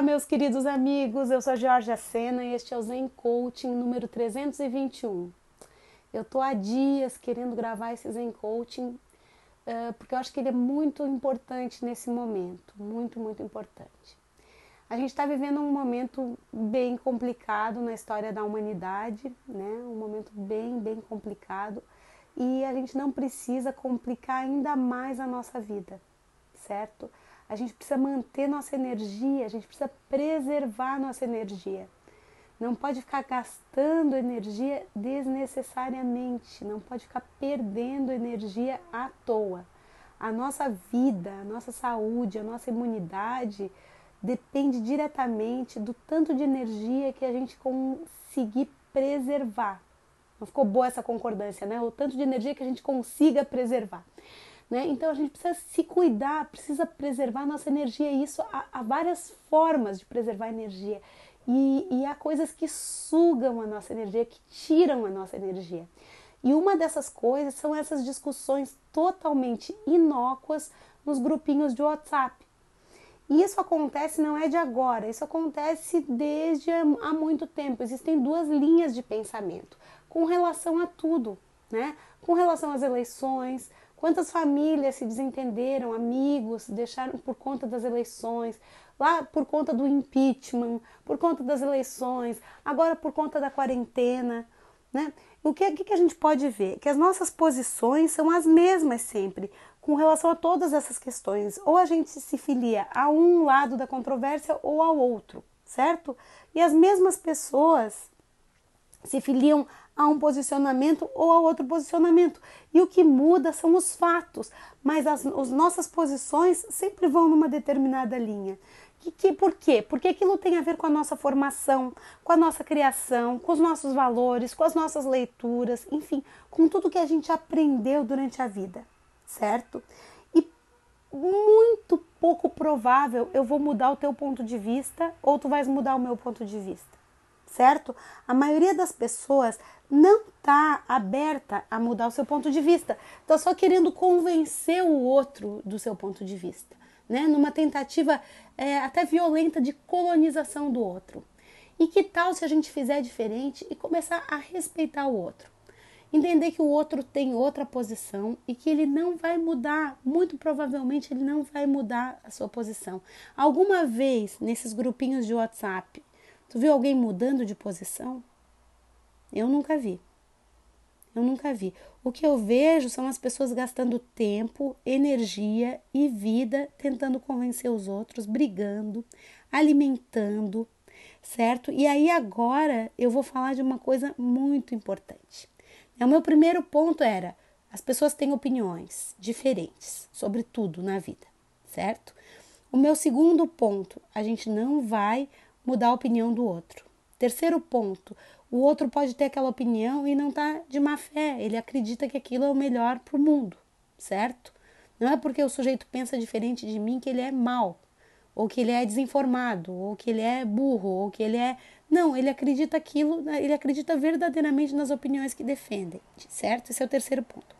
Olá, meus queridos amigos. Eu sou a Georgia Sena e este é o Zen Coaching número 321. Eu tô há dias querendo gravar esse Zen Coaching uh, porque eu acho que ele é muito importante nesse momento, muito, muito importante. A gente está vivendo um momento bem complicado na história da humanidade, né? Um momento bem, bem complicado e a gente não precisa complicar ainda mais a nossa vida, certo? A gente precisa manter nossa energia, a gente precisa preservar nossa energia. Não pode ficar gastando energia desnecessariamente, não pode ficar perdendo energia à toa. A nossa vida, a nossa saúde, a nossa imunidade depende diretamente do tanto de energia que a gente conseguir preservar. Não ficou boa essa concordância, né? O tanto de energia que a gente consiga preservar. Né? Então a gente precisa se cuidar, precisa preservar nossa energia. E isso há, há várias formas de preservar energia. E, e há coisas que sugam a nossa energia, que tiram a nossa energia. E uma dessas coisas são essas discussões totalmente inócuas nos grupinhos de WhatsApp. E isso acontece não é de agora, isso acontece desde há muito tempo. Existem duas linhas de pensamento com relação a tudo, né? Com relação às eleições, Quantas famílias se desentenderam, amigos, deixaram por conta das eleições, lá por conta do impeachment, por conta das eleições, agora por conta da quarentena, né? O que, que a gente pode ver? Que as nossas posições são as mesmas sempre com relação a todas essas questões. Ou a gente se filia a um lado da controvérsia ou ao outro, certo? E as mesmas pessoas se filiam a um posicionamento ou a outro posicionamento. E o que muda são os fatos, mas as, as nossas posições sempre vão numa determinada linha. Que, que, por quê? Porque aquilo tem a ver com a nossa formação, com a nossa criação, com os nossos valores, com as nossas leituras, enfim, com tudo que a gente aprendeu durante a vida, certo? E muito pouco provável eu vou mudar o teu ponto de vista ou tu vais mudar o meu ponto de vista certo? A maioria das pessoas não está aberta a mudar o seu ponto de vista, está só querendo convencer o outro do seu ponto de vista, né? Numa tentativa é, até violenta de colonização do outro. E que tal se a gente fizer diferente e começar a respeitar o outro? Entender que o outro tem outra posição e que ele não vai mudar, muito provavelmente ele não vai mudar a sua posição. Alguma vez nesses grupinhos de WhatsApp Tu viu alguém mudando de posição? Eu nunca vi. Eu nunca vi. O que eu vejo são as pessoas gastando tempo, energia e vida tentando convencer os outros, brigando, alimentando, certo? E aí agora eu vou falar de uma coisa muito importante. O meu primeiro ponto era: as pessoas têm opiniões diferentes sobre tudo na vida, certo? O meu segundo ponto, a gente não vai mudar a opinião do outro. Terceiro ponto, o outro pode ter aquela opinião e não tá de má fé, ele acredita que aquilo é o melhor para o mundo, certo? Não é porque o sujeito pensa diferente de mim que ele é mal, ou que ele é desinformado, ou que ele é burro, ou que ele é. Não, ele acredita aquilo, ele acredita verdadeiramente nas opiniões que defendem, certo? Esse é o terceiro ponto.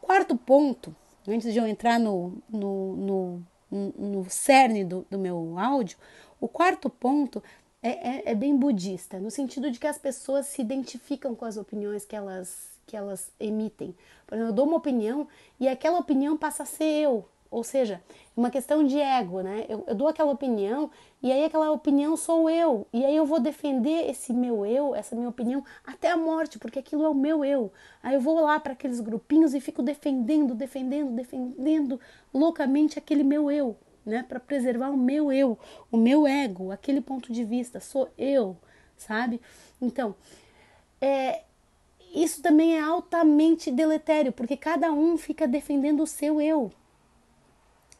Quarto ponto, antes de eu entrar no, no, no, no cerne do, do meu áudio, o quarto ponto é, é, é, bem budista, no sentido de que as pessoas se identificam com as opiniões que elas, que elas emitem. Por exemplo, eu dou uma opinião e aquela opinião passa a ser eu. Ou seja, uma questão de ego, né? Eu, eu dou aquela opinião e aí aquela opinião sou eu. E aí eu vou defender esse meu eu, essa minha opinião, até a morte, porque aquilo é o meu eu. Aí eu vou lá para aqueles grupinhos e fico defendendo, defendendo, defendendo loucamente aquele meu eu né, para preservar o meu eu, o meu ego, aquele ponto de vista, sou eu, sabe? Então, é, isso também é altamente deletério, porque cada um fica defendendo o seu eu,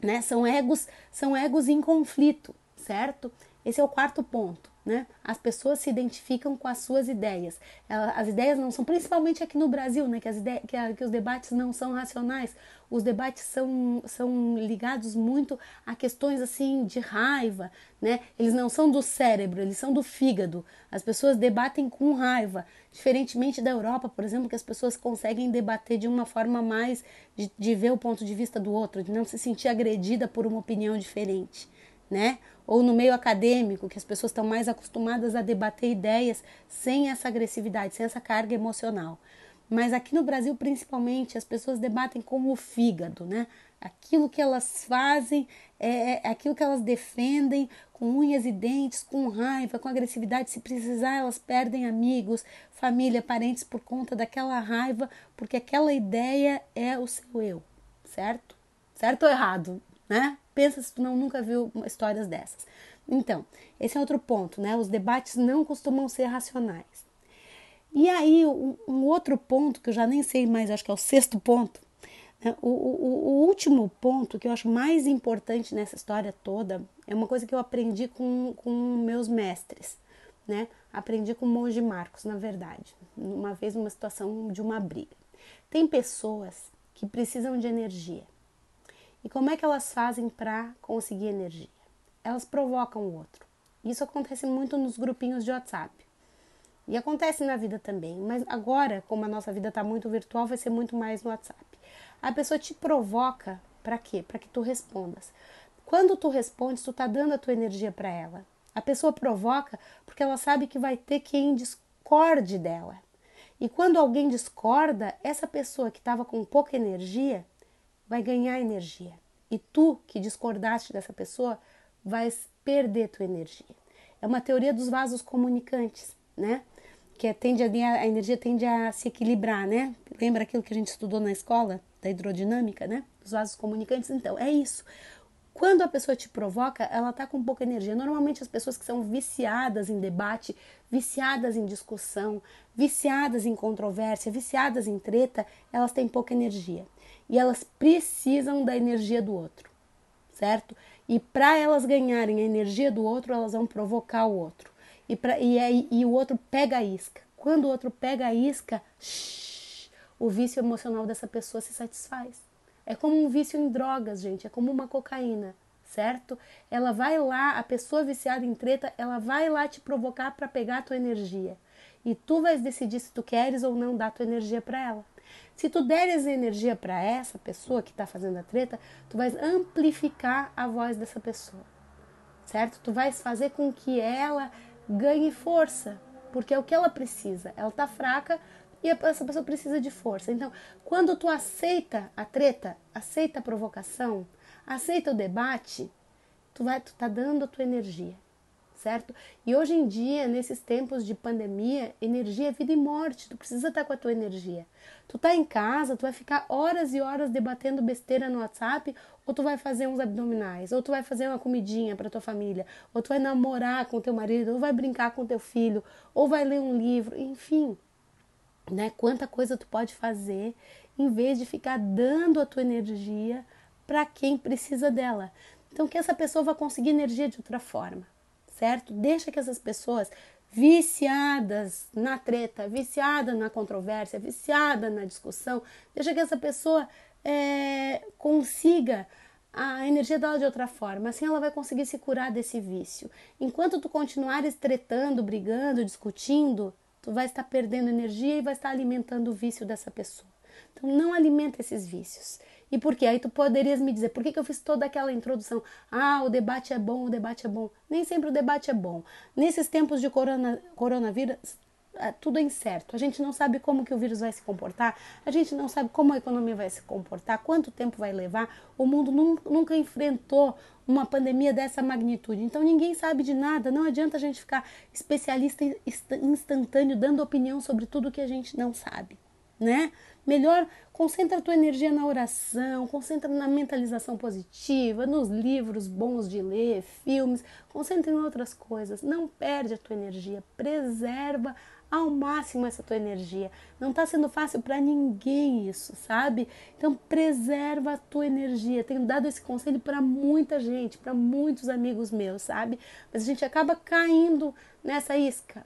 né? São egos, são egos em conflito, certo? Esse é o quarto ponto né? As pessoas se identificam com as suas ideias. As ideias não são, principalmente aqui no Brasil, né? Que, as ideias, que, a, que os debates não são racionais. Os debates são, são ligados muito a questões assim de raiva, né? Eles não são do cérebro, eles são do fígado. As pessoas debatem com raiva, diferentemente da Europa, por exemplo, que as pessoas conseguem debater de uma forma mais de, de ver o ponto de vista do outro, de não se sentir agredida por uma opinião diferente, né? Ou no meio acadêmico, que as pessoas estão mais acostumadas a debater ideias sem essa agressividade, sem essa carga emocional. Mas aqui no Brasil, principalmente, as pessoas debatem com o fígado, né? Aquilo que elas fazem, é, é aquilo que elas defendem com unhas e dentes, com raiva, com agressividade. Se precisar, elas perdem amigos, família, parentes por conta daquela raiva, porque aquela ideia é o seu eu, certo? Certo ou errado, né? Pensa se tu não nunca viu histórias dessas. Então, esse é outro ponto, né? Os debates não costumam ser racionais. E aí, um, um outro ponto, que eu já nem sei mais, acho que é o sexto ponto, né? o, o, o, último ponto que eu acho mais importante nessa história toda é uma coisa que eu aprendi com, com meus mestres, né? Aprendi com o monge Marcos, na verdade, uma vez numa situação de uma briga. Tem pessoas que precisam de energia e como é que elas fazem para conseguir energia? Elas provocam o outro. Isso acontece muito nos grupinhos de WhatsApp. E acontece na vida também, mas agora, como a nossa vida está muito virtual, vai ser muito mais no WhatsApp. A pessoa te provoca para quê? Para que tu respondas. Quando tu respondes, tu tá dando a tua energia para ela. A pessoa provoca porque ela sabe que vai ter quem discorde dela. E quando alguém discorda, essa pessoa que estava com pouca energia vai ganhar energia. E tu, que discordaste dessa pessoa, vais perder tua energia. É uma teoria dos vasos comunicantes, né? Que é, tende a, a energia tende a se equilibrar, né? Lembra aquilo que a gente estudou na escola da hidrodinâmica, né? Dos vasos comunicantes. Então, é isso. Quando a pessoa te provoca, ela tá com pouca energia. Normalmente as pessoas que são viciadas em debate, viciadas em discussão, viciadas em controvérsia, viciadas em treta, elas têm pouca energia e elas precisam da energia do outro, certo? E para elas ganharem a energia do outro, elas vão provocar o outro. E, pra, e, aí, e o outro pega a isca. Quando o outro pega a isca, shh, o vício emocional dessa pessoa se satisfaz. É como um vício em drogas, gente, é como uma cocaína, certo? Ela vai lá, a pessoa viciada em treta, ela vai lá te provocar para pegar a tua energia. E tu vais decidir se tu queres ou não dar tua energia para ela. Se tu deres energia para essa pessoa que está fazendo a treta, tu vais amplificar a voz dessa pessoa, certo? Tu vais fazer com que ela ganhe força, porque é o que ela precisa. Ela está fraca e essa pessoa precisa de força. Então, quando tu aceita a treta, aceita a provocação, aceita o debate, tu vai, tu tá dando a tua energia certo? E hoje em dia, nesses tempos de pandemia, energia é vida e morte, tu precisa estar com a tua energia. Tu tá em casa, tu vai ficar horas e horas debatendo besteira no WhatsApp, ou tu vai fazer uns abdominais, ou tu vai fazer uma comidinha para tua família, ou tu vai namorar com teu marido, ou vai brincar com teu filho, ou vai ler um livro, enfim. Né? Quanta coisa tu pode fazer em vez de ficar dando a tua energia para quem precisa dela. Então que essa pessoa vá conseguir energia de outra forma certo? Deixa que essas pessoas viciadas na treta, viciada na controvérsia, viciada na discussão, deixa que essa pessoa é, consiga a energia dela de outra forma, assim ela vai conseguir se curar desse vício. Enquanto tu continuares tretando, brigando, discutindo, tu vai estar perdendo energia e vai estar alimentando o vício dessa pessoa. Então não alimenta esses vícios. E por quê? Aí tu poderias me dizer, por que, que eu fiz toda aquela introdução? Ah, o debate é bom, o debate é bom. Nem sempre o debate é bom. Nesses tempos de corona, coronavírus, tudo é incerto. A gente não sabe como que o vírus vai se comportar, a gente não sabe como a economia vai se comportar, quanto tempo vai levar. O mundo nunca, nunca enfrentou uma pandemia dessa magnitude. Então ninguém sabe de nada. Não adianta a gente ficar especialista instantâneo dando opinião sobre tudo que a gente não sabe, né? Melhor concentra a tua energia na oração, concentra na mentalização positiva, nos livros bons de ler, filmes, concentra em outras coisas. Não perde a tua energia, preserva ao máximo essa tua energia. Não está sendo fácil para ninguém isso, sabe? Então preserva a tua energia. Tenho dado esse conselho para muita gente, para muitos amigos meus, sabe? Mas a gente acaba caindo nessa isca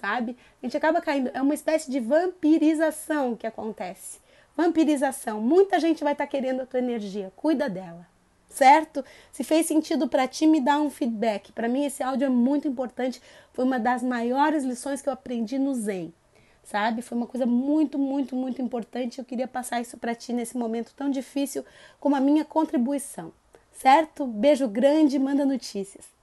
sabe? A gente acaba caindo. É uma espécie de vampirização que acontece. Vampirização. Muita gente vai estar tá querendo a tua energia. Cuida dela. Certo? Se fez sentido para ti, me dá um feedback. Para mim, esse áudio é muito importante. Foi uma das maiores lições que eu aprendi no Zen. Sabe? Foi uma coisa muito, muito, muito importante. Eu queria passar isso para ti nesse momento tão difícil como a minha contribuição. Certo? Beijo grande, manda notícias.